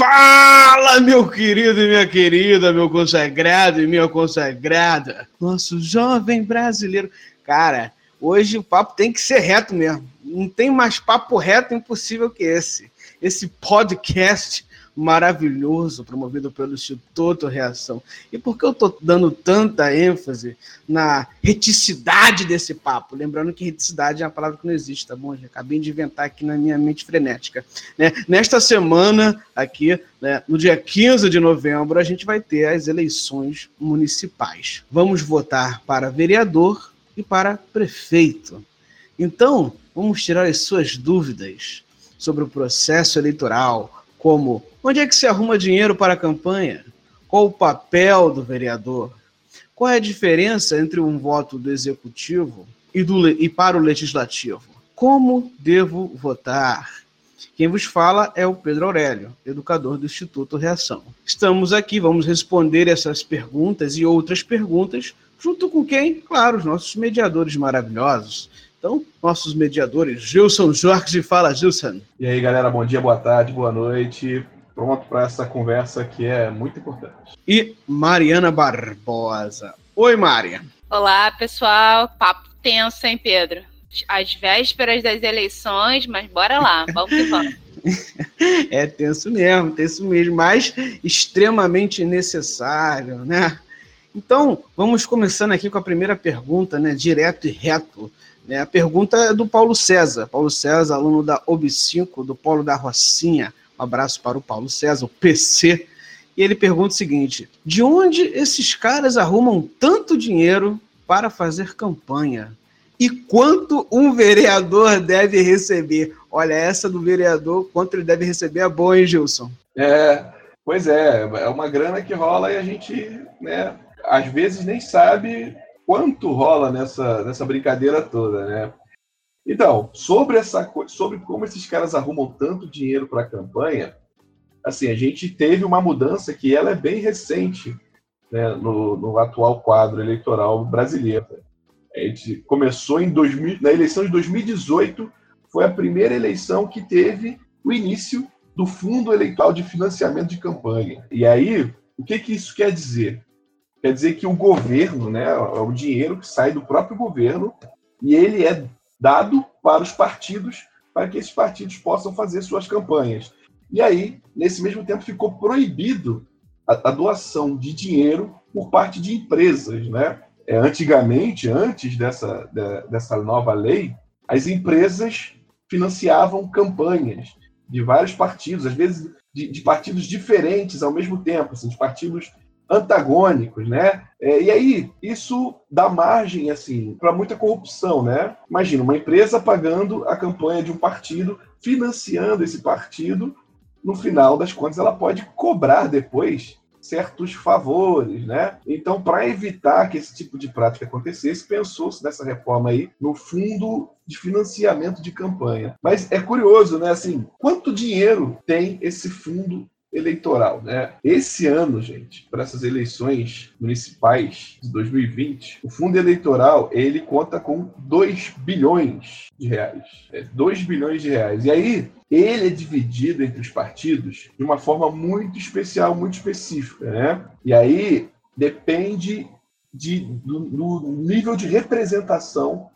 Fala, meu querido e minha querida, meu consagrado e minha consagrada, nosso jovem brasileiro. Cara, hoje o papo tem que ser reto mesmo. Não tem mais papo reto impossível que esse. Esse podcast maravilhoso promovido pelo Instituto Reação. E por que eu estou dando tanta ênfase na reticidade desse papo? Lembrando que reticidade é uma palavra que não existe, tá bom? Acabei de inventar aqui na minha mente frenética. Né? Nesta semana, aqui, né, no dia 15 de novembro, a gente vai ter as eleições municipais. Vamos votar para vereador e para prefeito. Então, vamos tirar as suas dúvidas sobre o processo eleitoral, como onde é que se arruma dinheiro para a campanha? Qual o papel do vereador? Qual é a diferença entre um voto do executivo e, do, e para o legislativo? Como devo votar? Quem vos fala é o Pedro Aurélio, educador do Instituto Reação. Estamos aqui, vamos responder essas perguntas e outras perguntas, junto com quem? Claro, os nossos mediadores maravilhosos. Então, nossos mediadores, Gilson Jorge, fala Gilson. E aí, galera, bom dia, boa tarde, boa noite. Pronto para essa conversa que é muito importante. E Mariana Barbosa. Oi, Maria. Olá, pessoal. Papo tenso, hein, Pedro? Às vésperas das eleições, mas bora lá, vamos que vamos. é tenso mesmo, tenso mesmo, mas extremamente necessário, né? Então, vamos começando aqui com a primeira pergunta, né? Direto e reto. Né? A pergunta é do Paulo César. Paulo César, aluno da OB5, do Polo da Rocinha. Um abraço para o Paulo César, o PC. E ele pergunta o seguinte: de onde esses caras arrumam tanto dinheiro para fazer campanha? E quanto um vereador deve receber? Olha, essa do vereador, quanto ele deve receber é boa, hein, Gilson? É, pois é, é uma grana que rola e a gente, né, às vezes nem sabe quanto rola nessa, nessa brincadeira toda, né? Então, sobre essa sobre como esses caras arrumam tanto dinheiro para a campanha, assim, a gente teve uma mudança que ela é bem recente né, no, no atual quadro eleitoral brasileiro. A gente começou em 2000, na eleição de 2018, foi a primeira eleição que teve o início do Fundo Eleitoral de Financiamento de Campanha. E aí, o que, que isso quer dizer? Quer dizer que o governo, né, é o dinheiro que sai do próprio governo e ele é dado para os partidos para que esses partidos possam fazer suas campanhas. E aí, nesse mesmo tempo, ficou proibido a, a doação de dinheiro por parte de empresas, né? É, antigamente, antes dessa, de, dessa nova lei, as empresas financiavam campanhas de vários partidos, às vezes de, de partidos diferentes ao mesmo tempo, assim, de partidos antagônicos, né? É, e aí isso dá margem assim para muita corrupção, né? Imagina uma empresa pagando a campanha de um partido, financiando esse partido, no final das contas ela pode cobrar depois certos favores, né? Então, para evitar que esse tipo de prática acontecesse, pensou-se nessa reforma aí no fundo de financiamento de campanha. Mas é curioso, né? Assim, quanto dinheiro tem esse fundo eleitoral, né? Esse ano, gente, para essas eleições municipais de 2020, o fundo eleitoral ele conta com 2 bilhões de reais. É, 2 bilhões de reais. E aí, ele é dividido entre os partidos de uma forma muito especial, muito específica, né? E aí depende de, do, do nível de representação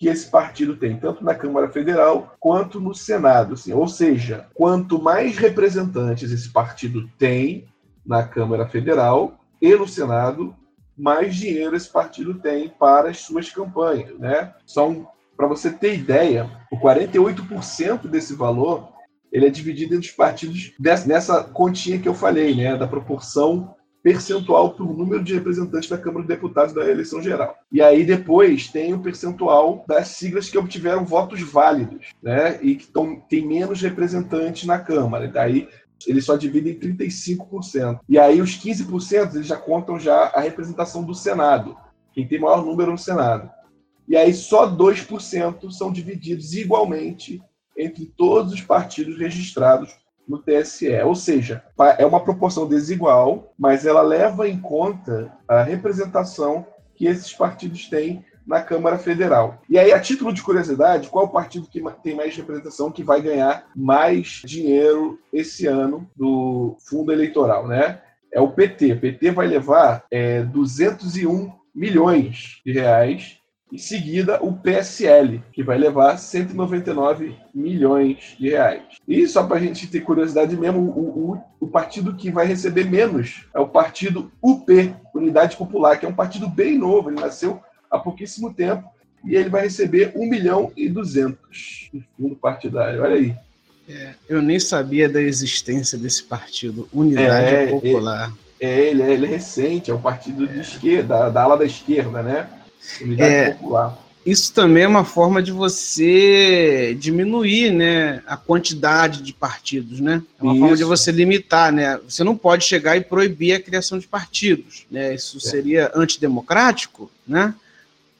que esse partido tem, tanto na Câmara Federal quanto no Senado. Assim. Ou seja, quanto mais representantes esse partido tem na Câmara Federal e no Senado, mais dinheiro esse partido tem para as suas campanhas. Né? São, para você ter ideia, o 48% desse valor ele é dividido entre os partidos nessa continha que eu falei, né, da proporção percentual por número de representantes da Câmara dos Deputados da eleição geral. E aí depois tem o percentual das siglas que obtiveram votos válidos, né? E que tão, tem menos representantes na Câmara. E daí eles só dividem 35%. E aí os 15% eles já contam já a representação do Senado, quem tem maior número no Senado. E aí só 2% são divididos igualmente entre todos os partidos registrados no TSE. Ou seja, é uma proporção desigual, mas ela leva em conta a representação que esses partidos têm na Câmara Federal. E aí, a título de curiosidade, qual partido que tem mais representação que vai ganhar mais dinheiro esse ano do fundo eleitoral, né? É o PT. O PT vai levar é, 201 milhões de reais em seguida, o PSL, que vai levar 199 milhões de reais. E só para a gente ter curiosidade mesmo, o, o, o, partido que vai receber menos é o partido UP, Unidade Popular, que é um partido bem novo, ele nasceu há pouquíssimo tempo, e ele vai receber 1 milhão e 200 de fundo partidário. Olha aí. É, eu nem sabia da existência desse partido, Unidade é, Popular. É, é ele, é, ele, é, recente, é um partido de esquerda, da, da ala da esquerda, né? É. Isso também é uma forma de você diminuir né, a quantidade de partidos, né? É uma isso. forma de você limitar, né? Você não pode chegar e proibir a criação de partidos, né? Isso é. seria antidemocrático, né?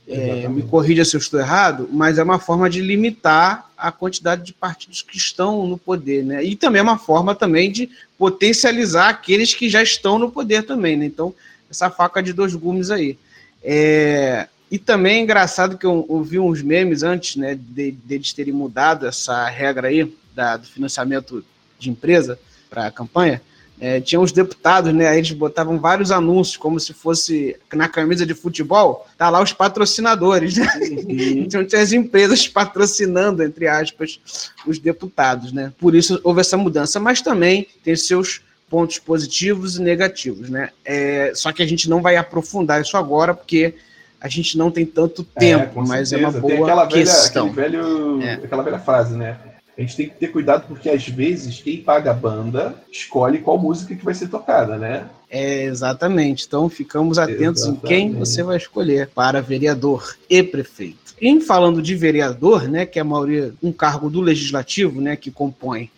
É, me corrija se eu estou errado, mas é uma forma de limitar a quantidade de partidos que estão no poder, né? E também é uma forma também de potencializar aqueles que já estão no poder também, né? Então, essa faca de dois gumes aí. É, e também é engraçado que eu ouvi uns memes antes, né, de, de eles terem mudado essa regra aí da, do financiamento de empresa para a campanha. É, tinha uns deputados, né? Aí eles botavam vários anúncios, como se fosse na camisa de futebol, tá lá os patrocinadores, né? Uhum. Então tinha as empresas patrocinando, entre aspas, os deputados, né? Por isso houve essa mudança, mas também tem seus pontos positivos e negativos, né? É, só que a gente não vai aprofundar isso agora, porque a gente não tem tanto é, tempo, é, mas é uma boa aquela questão. Velha, velho, é. Aquela velha frase, né? A gente tem que ter cuidado porque às vezes quem paga a banda escolhe qual música que vai ser tocada, né? É, exatamente. Então ficamos atentos exatamente. em quem você vai escolher para vereador e prefeito. Em falando de vereador, né, que é a maioria um cargo do legislativo, né, que compõe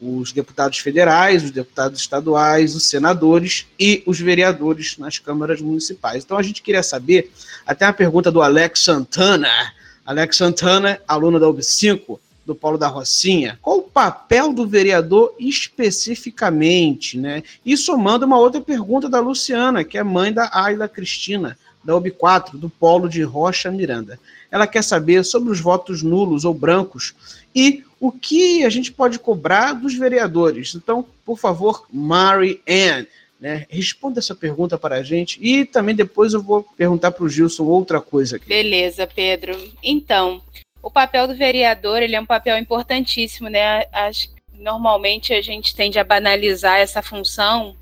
os deputados federais, os deputados estaduais, os senadores e os vereadores nas câmaras municipais. Então a gente queria saber, até a pergunta do Alex Santana, Alex Santana, aluno da UB5, do Paulo da Rocinha, qual o papel do vereador especificamente, né? E somando uma outra pergunta da Luciana, que é mãe da Ayla Cristina, da UB4, do Polo de Rocha Miranda. Ela quer saber sobre os votos nulos ou brancos e o que a gente pode cobrar dos vereadores. Então, por favor, Mary Ann, né, responda essa pergunta para a gente e também depois eu vou perguntar para o Gilson outra coisa. Aqui. Beleza, Pedro. Então, o papel do vereador ele é um papel importantíssimo, né? Acho, normalmente a gente tende a banalizar essa função,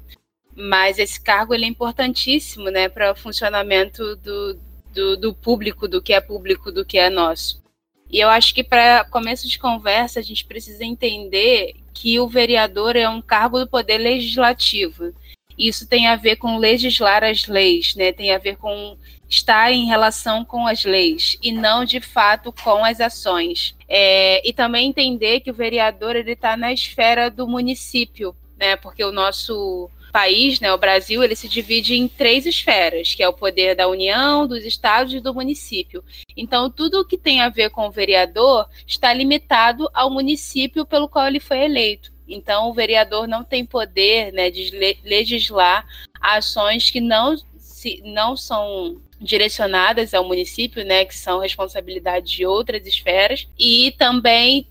mas esse cargo ele é importantíssimo, né, para o funcionamento do, do, do público, do que é público, do que é nosso. E eu acho que para começo de conversa a gente precisa entender que o vereador é um cargo do poder legislativo. Isso tem a ver com legislar as leis, né? Tem a ver com estar em relação com as leis e não de fato com as ações. É, e também entender que o vereador ele está na esfera do município, né? Porque o nosso país, né, o Brasil, ele se divide em três esferas, que é o poder da União, dos estados e do município. Então, tudo o que tem a ver com o vereador está limitado ao município pelo qual ele foi eleito. Então, o vereador não tem poder né, de legislar ações que não, se, não são direcionadas ao município, né, que são responsabilidade de outras esferas, e também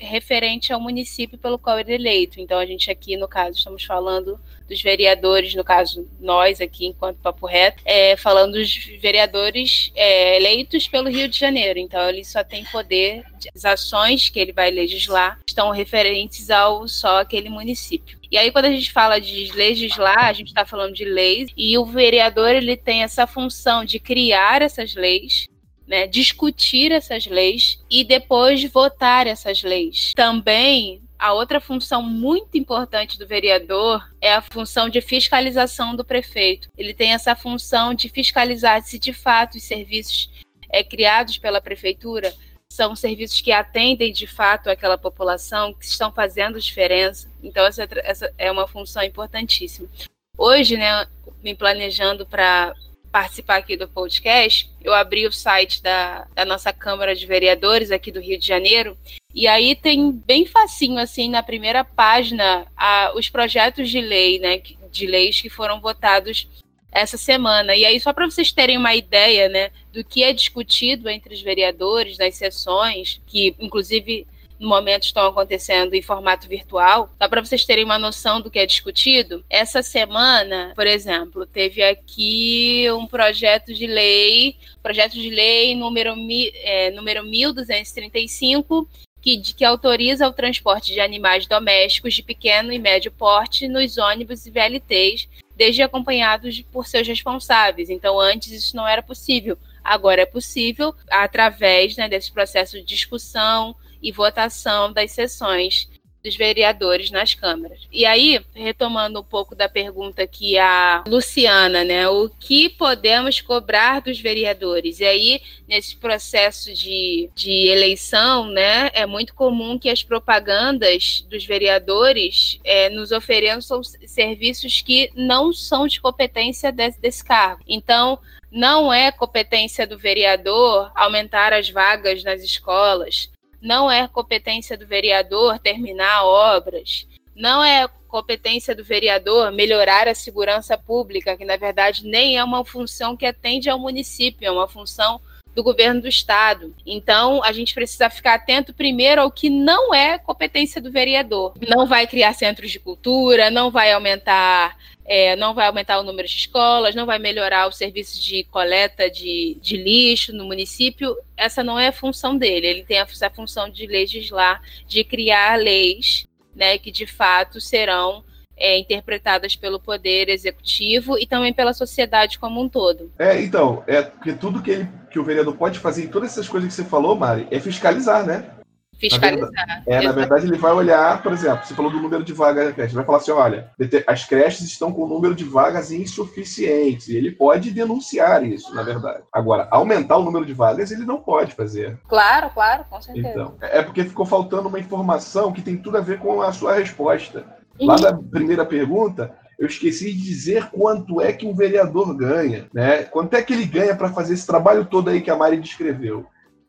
referente ao município pelo qual ele é eleito. Então, a gente aqui, no caso, estamos falando dos vereadores, no caso, nós aqui, enquanto Papo Reto, é, falando dos vereadores é, eleitos pelo Rio de Janeiro. Então, ele só tem poder, as ações que ele vai legislar estão referentes ao só aquele município. E aí, quando a gente fala de legislar, a gente está falando de leis, e o vereador ele tem essa função de criar essas leis, né, discutir essas leis e depois votar essas leis. Também a outra função muito importante do vereador é a função de fiscalização do prefeito. Ele tem essa função de fiscalizar se de fato os serviços é, criados pela prefeitura são serviços que atendem de fato aquela população, que estão fazendo diferença. Então, essa, essa é uma função importantíssima. Hoje, né, me planejando para participar aqui do podcast, eu abri o site da, da nossa Câmara de Vereadores aqui do Rio de Janeiro, e aí tem bem facinho, assim, na primeira página, a, os projetos de lei, né, de leis que foram votados essa semana. E aí, só para vocês terem uma ideia, né, do que é discutido entre os vereadores nas sessões, que inclusive no momento estão acontecendo em formato virtual, só para vocês terem uma noção do que é discutido. Essa semana, por exemplo, teve aqui um projeto de lei, projeto de lei número, é, número 1235, que, que autoriza o transporte de animais domésticos de pequeno e médio porte nos ônibus e VLTs, desde acompanhados por seus responsáveis. Então, antes isso não era possível. Agora é possível através né, desse processo de discussão, e votação das sessões dos vereadores nas câmaras. E aí, retomando um pouco da pergunta que a Luciana, né, o que podemos cobrar dos vereadores? E aí, nesse processo de, de eleição, né, é muito comum que as propagandas dos vereadores é, nos ofereçam serviços que não são de competência desse, desse cargo. Então, não é competência do vereador aumentar as vagas nas escolas, não é competência do vereador terminar obras, não é competência do vereador melhorar a segurança pública, que na verdade nem é uma função que atende ao município, é uma função do governo do estado. Então, a gente precisa ficar atento primeiro ao que não é competência do vereador. Não vai criar centros de cultura, não vai aumentar é, não vai aumentar o número de escolas, não vai melhorar o serviço de coleta de, de lixo no município. Essa não é a função dele. Ele tem essa função de legislar, de criar leis né, que de fato serão é, interpretadas pelo poder executivo e também pela sociedade como um todo. É, então, é porque tudo que, ele, que o vereador pode fazer, todas essas coisas que você falou, Mari, é fiscalizar, né? Fiscalizar. Na verdade, é, na verdade, ele vai olhar, por exemplo, você falou do número de vagas da creche, ele vai falar assim: olha, as creches estão com o número de vagas insuficientes. E ele pode denunciar isso, na verdade. Agora, aumentar o número de vagas, ele não pode fazer. Claro, claro, com certeza. Então, é porque ficou faltando uma informação que tem tudo a ver com a sua resposta. Lá na primeira pergunta, eu esqueci de dizer quanto é que um vereador ganha, né? Quanto é que ele ganha para fazer esse trabalho todo aí que a Mari descreveu?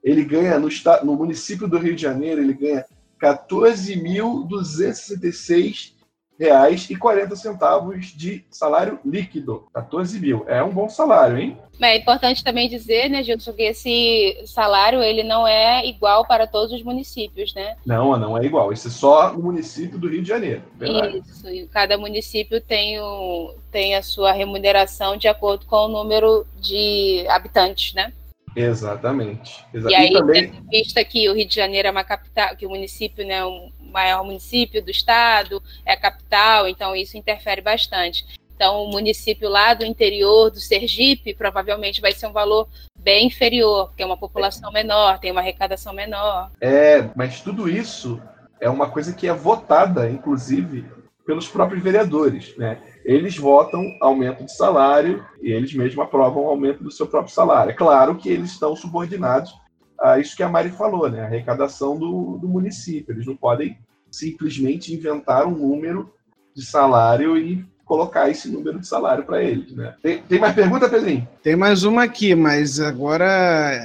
Ele ganha no, estado, no município do Rio de Janeiro, ele ganha 14.266 reais e 40 centavos de salário líquido. 14 mil. É um bom salário, hein? É importante também dizer, né, Gilson, que esse salário ele não é igual para todos os municípios, né? Não, não é igual. Isso é só no município do Rio de Janeiro. Verdade. Isso. E cada município tem, o, tem a sua remuneração de acordo com o número de habitantes, né? Exatamente. Exa e aí, também... vista que o Rio de Janeiro é uma capital, que o município, né, o maior município do estado, é a capital, então isso interfere bastante. Então, o município lá do interior do Sergipe provavelmente vai ser um valor bem inferior, porque é uma população menor, tem uma arrecadação menor. É, mas tudo isso é uma coisa que é votada, inclusive, pelos próprios vereadores, né? Eles votam aumento de salário e eles mesmos aprovam o aumento do seu próprio salário. É claro que eles estão subordinados a isso que a Mari falou, né? A arrecadação do, do município. Eles não podem simplesmente inventar um número de salário e colocar esse número de salário para eles, né? Tem, tem, mais pergunta, Pedrinho? Tem mais uma aqui, mas agora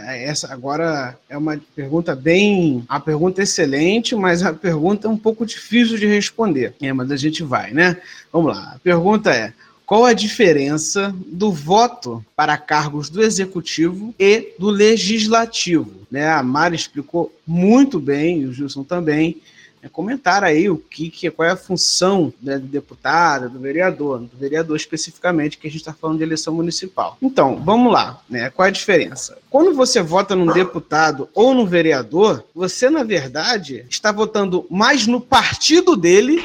essa agora é uma pergunta bem, a pergunta excelente, mas a pergunta é um pouco difícil de responder. É, mas a gente vai, né? Vamos lá. A pergunta é: qual a diferença do voto para cargos do executivo e do legislativo? Né? A Mari explicou muito bem, e o Gilson também, é, comentar aí o que, que qual é a função né, do deputado, do vereador, do vereador especificamente, que a gente está falando de eleição municipal. Então, vamos lá, né? Qual é a diferença? Quando você vota num deputado ou no vereador, você, na verdade, está votando mais no partido dele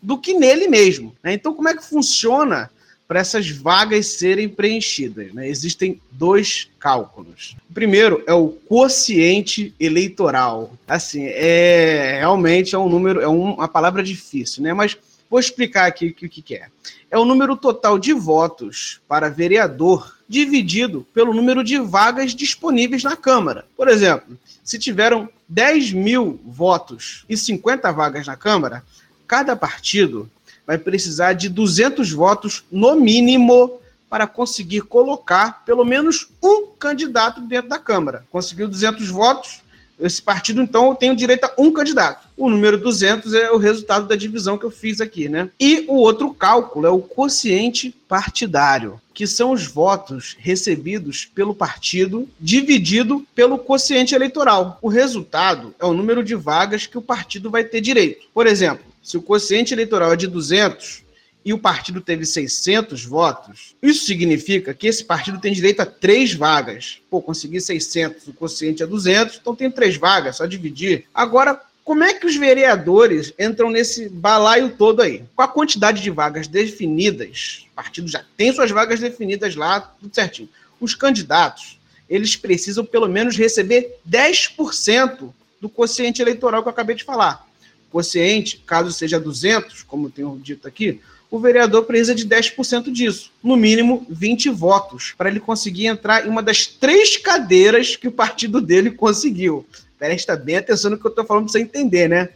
do que nele mesmo. Né? Então, como é que funciona para essas vagas serem preenchidas. Né? Existem dois cálculos. O primeiro é o quociente eleitoral. Assim, é realmente é um número, é uma palavra difícil, né? Mas vou explicar aqui o que, que é. É o número total de votos para vereador dividido pelo número de vagas disponíveis na Câmara. Por exemplo, se tiveram 10 mil votos e 50 vagas na Câmara, cada partido vai precisar de 200 votos no mínimo para conseguir colocar pelo menos um candidato dentro da Câmara. Conseguiu 200 votos, esse partido, então, tem o direito a um candidato. O número 200 é o resultado da divisão que eu fiz aqui, né? E o outro cálculo é o quociente partidário, que são os votos recebidos pelo partido dividido pelo quociente eleitoral. O resultado é o número de vagas que o partido vai ter direito. Por exemplo, se o quociente eleitoral é de 200, e o partido teve 600 votos, isso significa que esse partido tem direito a três vagas. Pô, consegui 600, o quociente é 200, então tem três vagas, só dividir. Agora, como é que os vereadores entram nesse balaio todo aí? Com a quantidade de vagas definidas, o partido já tem suas vagas definidas lá, tudo certinho. Os candidatos, eles precisam pelo menos receber 10% do quociente eleitoral que eu acabei de falar. Quociente, caso seja 200, como tenho dito aqui, o vereador precisa de 10% disso, no mínimo 20 votos, para ele conseguir entrar em uma das três cadeiras que o partido dele conseguiu. Presta bem atenção no que eu estou falando para você entender, né?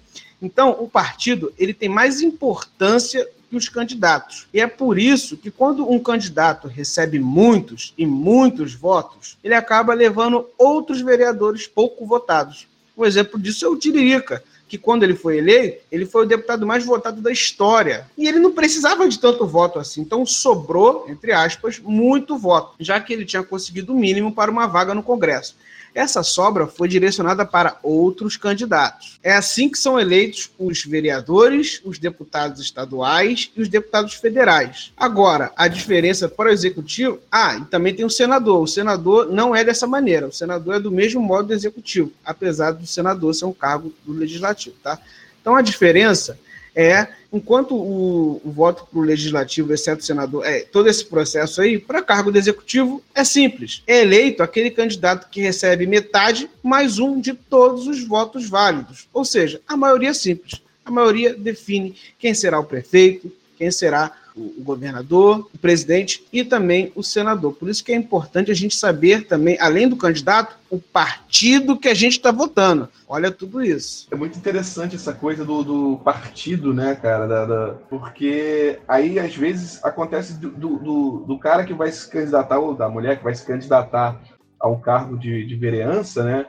Então, o partido ele tem mais importância que os candidatos. E é por isso que quando um candidato recebe muitos e muitos votos, ele acaba levando outros vereadores pouco votados. Um exemplo disso é o Tiririca, que quando ele foi eleito, ele foi o deputado mais votado da história. E ele não precisava de tanto voto assim. Então sobrou, entre aspas, muito voto, já que ele tinha conseguido o mínimo para uma vaga no Congresso. Essa sobra foi direcionada para outros candidatos. É assim que são eleitos os vereadores, os deputados estaduais e os deputados federais. Agora, a diferença para o executivo. Ah, e também tem o senador. O senador não é dessa maneira. O senador é do mesmo modo do executivo, apesar do senador ser um cargo do legislativo, tá? Então a diferença é, enquanto o, o voto para o legislativo, exceto o senador, é todo esse processo aí, para cargo do executivo, é simples. É eleito aquele candidato que recebe metade mais um de todos os votos válidos. Ou seja, a maioria é simples. A maioria define quem será o prefeito, quem será o, governador, o presidente e também o senador. Por isso que é importante a gente saber também, além do candidato, o partido que a gente está votando. Olha tudo isso. É muito interessante essa coisa do, do partido, né, cara? Da, da, porque aí, às vezes, acontece do, do, do, cara que vai se candidatar, ou da mulher que vai se candidatar ao cargo de, de vereança, né?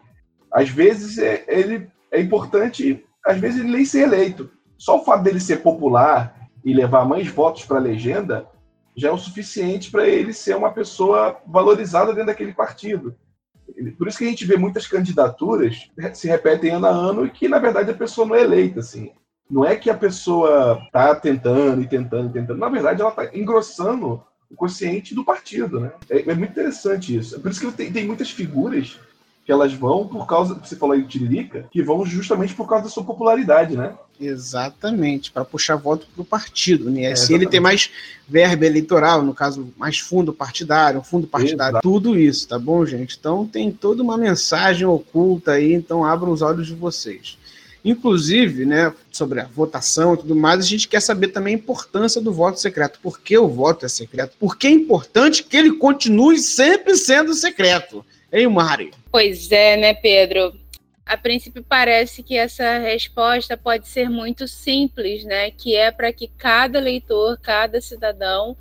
Às vezes é, ele é importante, às vezes ele nem ser eleito. Só o fato dele ser popular, e levar mais votos para a legenda, já é o suficiente para ele ser uma pessoa valorizada dentro daquele partido. Por isso que a gente vê muitas candidaturas se repetem ano a ano e que, na verdade, a pessoa não é eleita. Assim. Não é que a pessoa está tentando e tentando e tentando. Na verdade, ela está engrossando o consciente do partido. Né? É, é, muito interessante isso. Por isso que tem, tem muitas figuras que elas vão por causa, você falou aí do Tiririca, que vão justamente por causa da sua popularidade, né? Exatamente, para puxar voto para o partido, né? É, assim ele tem mais verba eleitoral, no caso, mais fundo partidário, fundo partidário, Exato. tudo isso, tá bom, gente? Então tem toda uma mensagem oculta aí, então abram os olhos de vocês. Inclusive, né, sobre a votação e tudo mais, a gente quer saber também a importância do voto secreto. Por que o voto é secreto? Por que é importante que ele continue sempre sendo secreto? Hein, Mari? Pois é, né, Pedro? A princípio parece que essa resposta pode ser muito simples, né? Que é para que cada leitor, cada cidadão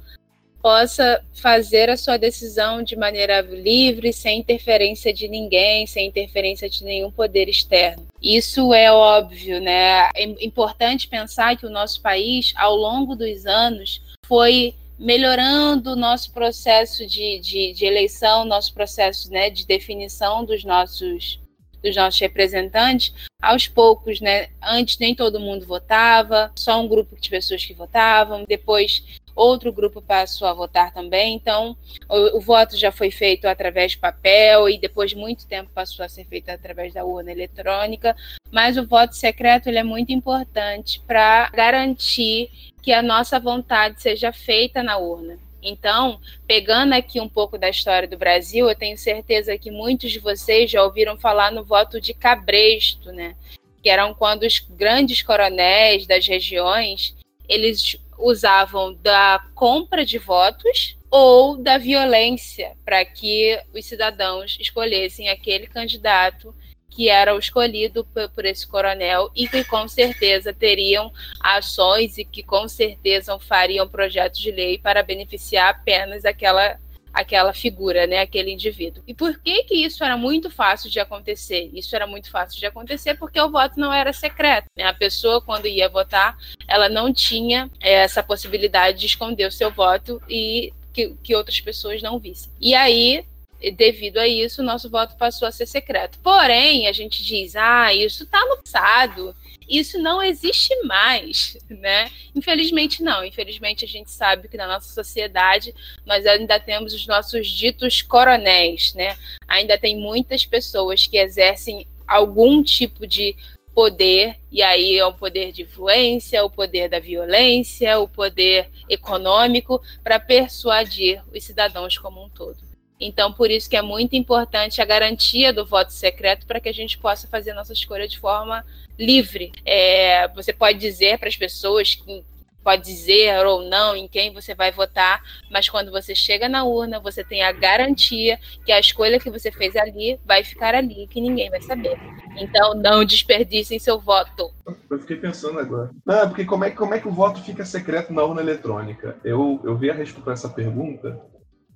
possa fazer a sua decisão de maneira livre, sem interferência de ninguém, sem interferência de nenhum poder externo. Isso é óbvio, né? É importante pensar que o nosso país, ao longo dos anos, foi melhorando o nosso processo de, de, de, eleição, nosso processo né, de definição dos nossos, dos nossos representantes, aos poucos, né? Antes nem todo mundo votava, só um grupo de pessoas que votavam, depois outro grupo passou a votar também. Então, o, o, voto já foi feito através de papel e depois de muito tempo passou a ser feito através da urna eletrônica. Mas o voto secreto ele é muito importante para garantir que a nossa vontade seja feita na urna. Então, pegando aqui um pouco da história do Brasil, eu tenho certeza que muitos de vocês já ouviram falar no voto de cabresto, né? Que eram quando os grandes coronéis das regiões, eles usavam da compra de votos ou da violência para que os cidadãos escolhessem aquele candidato que era o escolhido por esse coronel e que com certeza teriam ações e que com certeza fariam projetos de lei para beneficiar apenas aquela aquela figura, né, aquele indivíduo. E por que que isso era muito fácil de acontecer? Isso era muito fácil de acontecer porque o voto não era secreto. Né? A pessoa quando ia votar, ela não tinha é, essa possibilidade de esconder o seu voto e que, que outras pessoas não vissem. E aí devido a isso, nosso voto passou a ser secreto. Porém, a gente diz, ah, isso está no passado, isso não existe mais, né? Infelizmente não. Infelizmente a gente sabe que na nossa sociedade nós ainda temos os nossos ditos coronéis, né? Ainda tem muitas pessoas que exercem algum tipo de poder, e aí é o poder de influência, o poder da violência, o poder econômico, para persuadir os cidadãos como um todo. Então, por isso que é muito importante a garantia do voto secreto para que a gente possa fazer nossa escolha de forma livre. É, você pode dizer para as pessoas que pode dizer ou não em quem você vai votar, mas quando você chega na urna, você tem a garantia que a escolha que você fez ali vai ficar ali, que ninguém vai saber. Então, não desperdicem seu voto. Eu fiquei pensando agora. Não, porque como é, como é que o voto fica secreto na urna eletrônica? Eu, eu vi a resposta para essa pergunta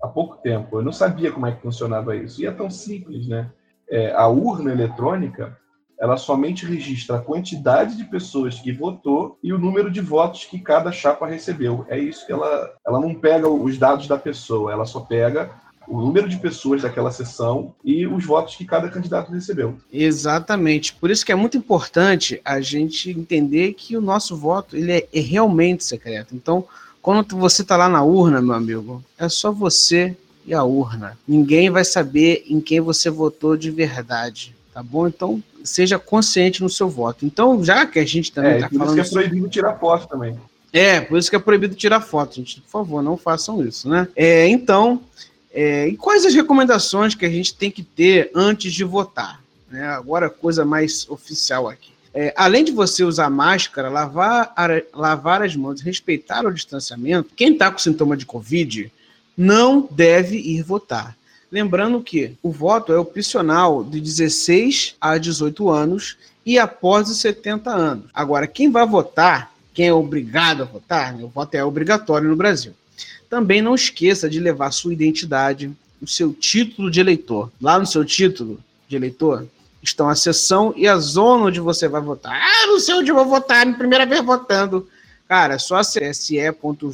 há pouco tempo. Eu não sabia como é que funcionava isso. E é tão simples, né? É, a urna eletrônica, ela somente registra a quantidade de pessoas que votou e o número de votos que cada chapa recebeu. É isso que ela, ela não pega os dados da pessoa, ela só pega o número de pessoas daquela sessão e os votos que cada candidato recebeu. Exatamente. Por isso que é muito importante a gente entender que o nosso voto ele é, é realmente secreto. Então, quando você está lá na urna, meu amigo, é só você e a urna. Ninguém vai saber em quem você votou de verdade, tá bom? Então, seja consciente no seu voto. Então, já que a gente também está é, tá falando... Por isso que é proibido tirar foto também. É, por isso que é proibido tirar foto, gente. Por favor, não façam isso, né? É, então, é, e quais as recomendações que a gente tem que ter antes de votar? Né? Agora, coisa mais oficial aqui. É, além de você usar máscara, lavar, lavar as mãos, respeitar o distanciamento, quem está com sintoma de Covid não deve ir votar. Lembrando que o voto é opcional de 16 a 18 anos e após os 70 anos. Agora, quem vai votar, quem é obrigado a votar, né, o voto é obrigatório no Brasil. Também não esqueça de levar sua identidade, o seu título de eleitor. Lá no seu título de eleitor, estão a sessão e a zona onde você vai votar. Ah, não sei onde eu vou votar, minha primeira vez votando. Cara, é só se.jus.br,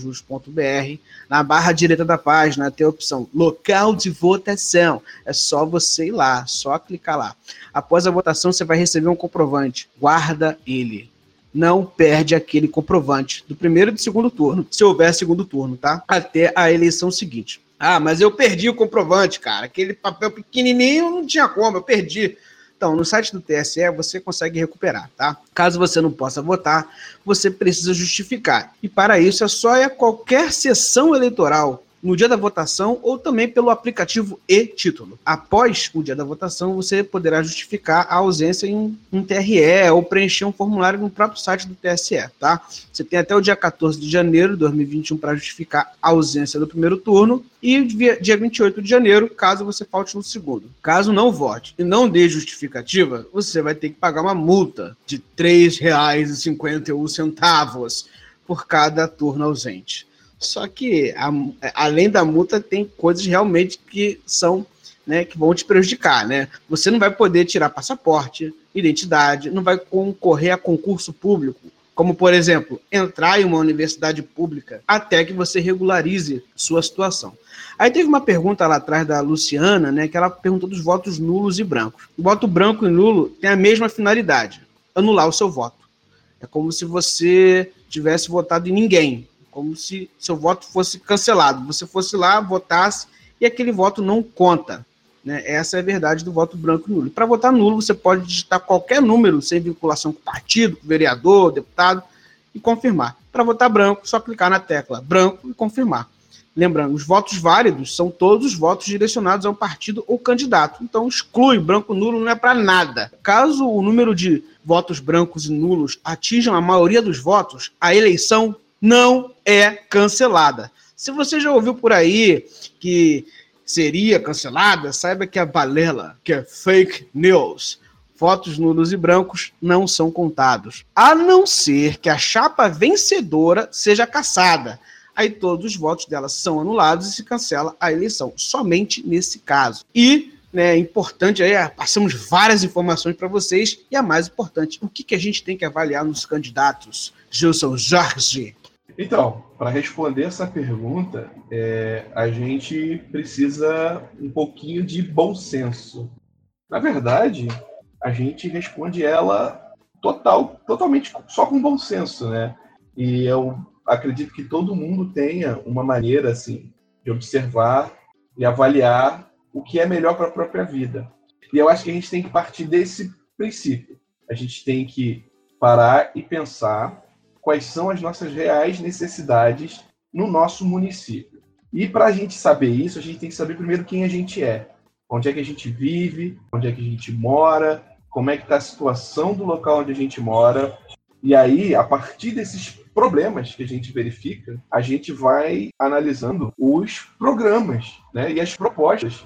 na barra direita da página tem a opção local de votação. É só você ir lá, só clicar lá. Após a votação, você vai receber um comprovante. Guarda ele. Não perde aquele comprovante do primeiro e do segundo turno, se houver segundo turno, tá? Até a eleição seguinte. Ah, mas eu perdi o comprovante, cara. Aquele papel pequenininho não tinha como, eu perdi. Então, no site do TSE você consegue recuperar, tá? Caso você não possa votar, você precisa justificar. E para isso é só a qualquer sessão eleitoral no dia da votação ou também pelo aplicativo e-título. Após o dia da votação, você poderá justificar a ausência em um TRE ou preencher um formulário no próprio site do TSE, tá? Você tem até o dia 14 de janeiro de 2021 para justificar a ausência do primeiro turno e dia 28 de janeiro, caso você falte no segundo. Caso não vote e não dê justificativa, você vai ter que pagar uma multa de R$ 3,51 por cada turno ausente. Só que, a, além da multa, tem coisas realmente que são, né, que vão te prejudicar, né? Você não vai poder tirar passaporte, identidade, não vai concorrer a concurso público, como, por exemplo, entrar em uma universidade pública até que você regularize sua situação. Aí teve uma pergunta lá atrás da Luciana, né, que ela perguntou dos votos nulos e brancos. O voto branco e nulo tem a mesma finalidade, anular o seu voto. É como se você tivesse votado em ninguém, como se seu voto fosse cancelado. Você fosse lá, votasse e aquele voto não conta. Né? Essa é a verdade do voto branco nulo. Para votar nulo, você pode digitar qualquer número sem vinculação com partido, com vereador, deputado e confirmar. Para votar branco, só clicar na tecla branco e confirmar. Lembrando, os votos válidos são todos os votos direcionados a um partido ou candidato. Então, exclui branco nulo não é para nada. Caso o número de votos brancos e nulos atinjam a maioria dos votos, a eleição não é cancelada. Se você já ouviu por aí que seria cancelada, saiba que é balela, que é fake news. votos nulos e brancos não são contados, a não ser que a chapa vencedora seja caçada. Aí todos os votos dela são anulados e se cancela a eleição, somente nesse caso. E né, é importante aí, passamos várias informações para vocês, e a mais importante, o que, que a gente tem que avaliar nos candidatos? Gilson Jorge. Então, para responder essa pergunta, é, a gente precisa um pouquinho de bom senso. Na verdade, a gente responde ela total, totalmente só com bom senso, né? E eu acredito que todo mundo tenha uma maneira assim de observar e avaliar o que é melhor para a própria vida. E eu acho que a gente tem que partir desse princípio. A gente tem que parar e pensar quais são as nossas reais necessidades no nosso município. E para a gente saber isso, a gente tem que saber primeiro quem a gente é, onde é que a gente vive, onde é que a gente mora, como é que está a situação do local onde a gente mora. E aí, a partir desses problemas que a gente verifica, a gente vai analisando os programas né, e as propostas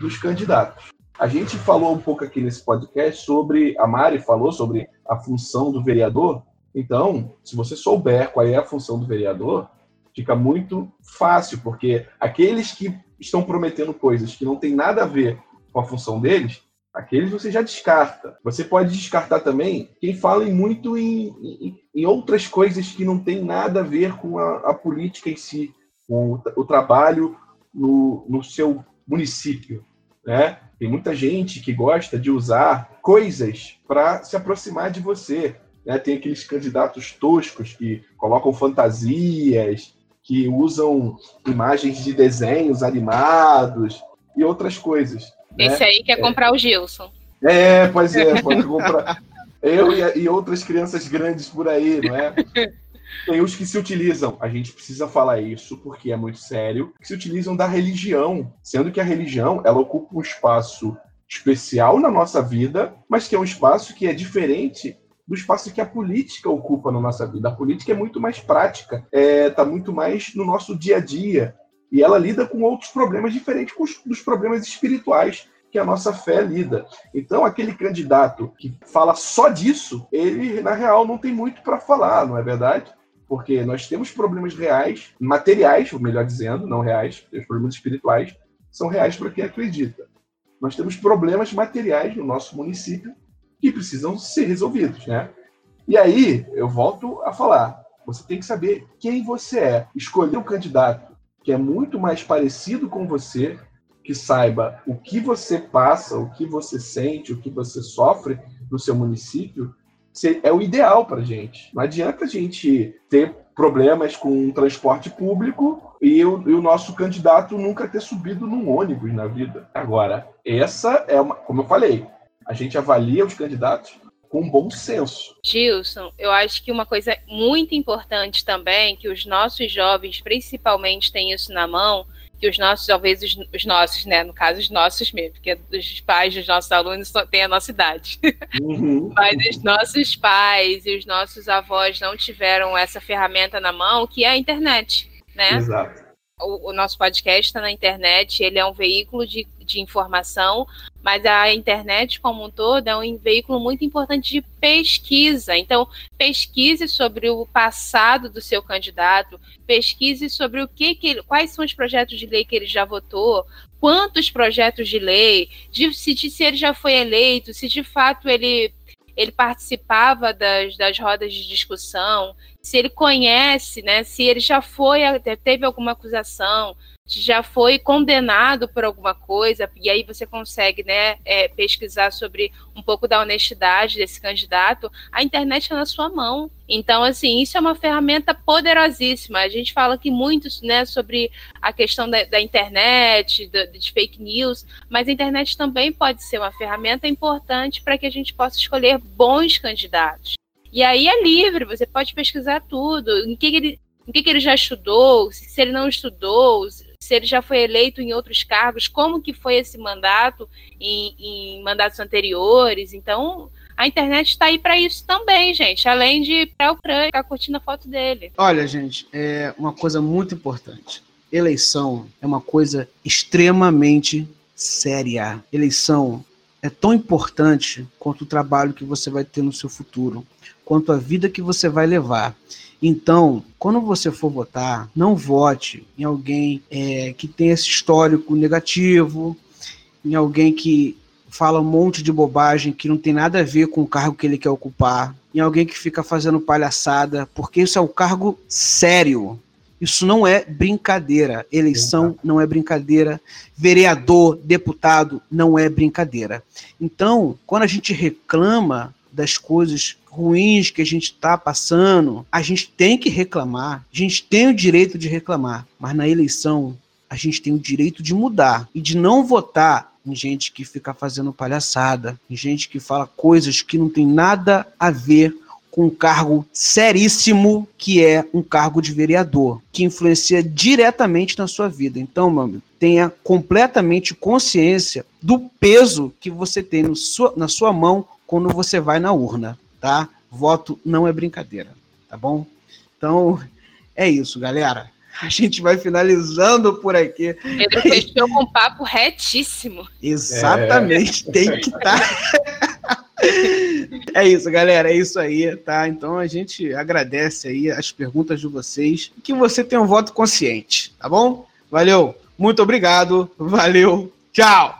dos candidatos. A gente falou um pouco aqui nesse podcast sobre, a Mari falou sobre a função do vereador, então, se você souber qual é a função do vereador, fica muito fácil, porque aqueles que estão prometendo coisas que não tem nada a ver com a função deles, aqueles você já descarta. Você pode descartar também quem fala muito em, em, em outras coisas que não tem nada a ver com a, a política em si, com o, o trabalho no, no seu município. Né? Tem muita gente que gosta de usar coisas para se aproximar de você. Né? Tem aqueles candidatos toscos que colocam fantasias, que usam imagens de desenhos animados e outras coisas. Né? Esse aí quer é. comprar o Gilson. É, pois é, pode comprar. Eu e, e outras crianças grandes por aí, não é? Tem os que se utilizam, a gente precisa falar isso porque é muito sério, que se utilizam da religião, sendo que a religião ela ocupa um espaço especial na nossa vida, mas que é um espaço que é diferente do espaço que a política ocupa na nossa vida. A política é muito mais prática, está é, tá muito mais no nosso dia a dia. E ela lida com outros problemas diferentes dos problemas espirituais que a nossa fé lida. Então, aquele candidato que fala só disso, ele, na real, não tem muito para falar, não é verdade? Porque nós temos problemas reais, materiais, melhor dizendo, não reais, os problemas espirituais são reais para quem acredita. Nós temos problemas materiais no nosso município que precisam ser resolvidos, né? E aí, eu volto a falar, você tem que saber quem você é. Escolher um candidato que é muito mais parecido com você, que saiba o que você passa, o que você sente, o que você sofre no seu município, é o ideal para gente. Não adianta a gente ter problemas com o transporte público e e o, nosso candidato nunca ter subido num ônibus na vida. Agora, essa é uma, como eu falei, a gente avalia os candidatos com bom senso. Gilson, eu acho que uma coisa muito importante também, que os nossos jovens principalmente têm isso na mão, que os nossos, talvez os, os nossos, né, no caso os nossos mesmo, porque os pais dos nossos alunos têm a nossa idade. Uhum. Mas os nossos pais e os nossos avós não tiveram essa ferramenta na mão, que é a internet, né? Exato. O, o nosso podcast está na internet, ele é um veículo de, de informação, mas a internet como um todo é um veículo muito importante de pesquisa. Então, pesquise sobre o passado do seu candidato, pesquise sobre o que, que ele, quais são os projetos de lei que ele já votou, quantos projetos de lei, de, se, se ele já foi eleito, se de fato ele ele participava das, das rodas de discussão, se ele conhece, né, se ele já foi, teve alguma acusação, já foi condenado por alguma coisa, e aí você consegue né, é, pesquisar sobre um pouco da honestidade desse candidato, a internet é na sua mão. Então, assim, isso é uma ferramenta poderosíssima. A gente fala aqui muito né, sobre a questão da, da internet, do, de fake news, mas a internet também pode ser uma ferramenta importante para que a gente possa escolher bons candidatos. E aí é livre, você pode pesquisar tudo, em que, que ele, em que, que ele já estudou, se ele não estudou, se ele já foi eleito em outros cargos, como que foi esse mandato em, em mandatos anteriores. Então, a internet está aí para isso também, gente. Além de para o crânio, ficar curtindo a foto dele. Olha, gente, é uma coisa muito importante. Eleição é uma coisa extremamente séria. Eleição é tão importante quanto o trabalho que você vai ter no seu futuro, quanto a vida que você vai levar. Então, quando você for votar, não vote em alguém é, que tem esse histórico negativo, em alguém que fala um monte de bobagem que não tem nada a ver com o cargo que ele quer ocupar, em alguém que fica fazendo palhaçada, porque isso é um cargo sério. Isso não é brincadeira. Eleição não é brincadeira. Vereador, deputado, não é brincadeira. Então, quando a gente reclama das coisas ruins que a gente está passando, a gente tem que reclamar. A gente tem o direito de reclamar. Mas na eleição, a gente tem o direito de mudar e de não votar em gente que fica fazendo palhaçada, em gente que fala coisas que não tem nada a ver com um cargo seríssimo que é um cargo de vereador, que influencia diretamente na sua vida. Então, amigo, tenha completamente consciência do peso que você tem sua, na sua mão quando você vai na urna, tá? Voto não é brincadeira, tá bom? Então, é isso, galera. A gente vai finalizando por aqui. Pedro fechou com um papo retíssimo. Exatamente, é. tem que estar. Tá. É isso, galera. É isso aí, tá? Então a gente agradece aí as perguntas de vocês. Que você tenha um voto consciente, tá bom? Valeu, muito obrigado. Valeu, tchau.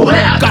Wow.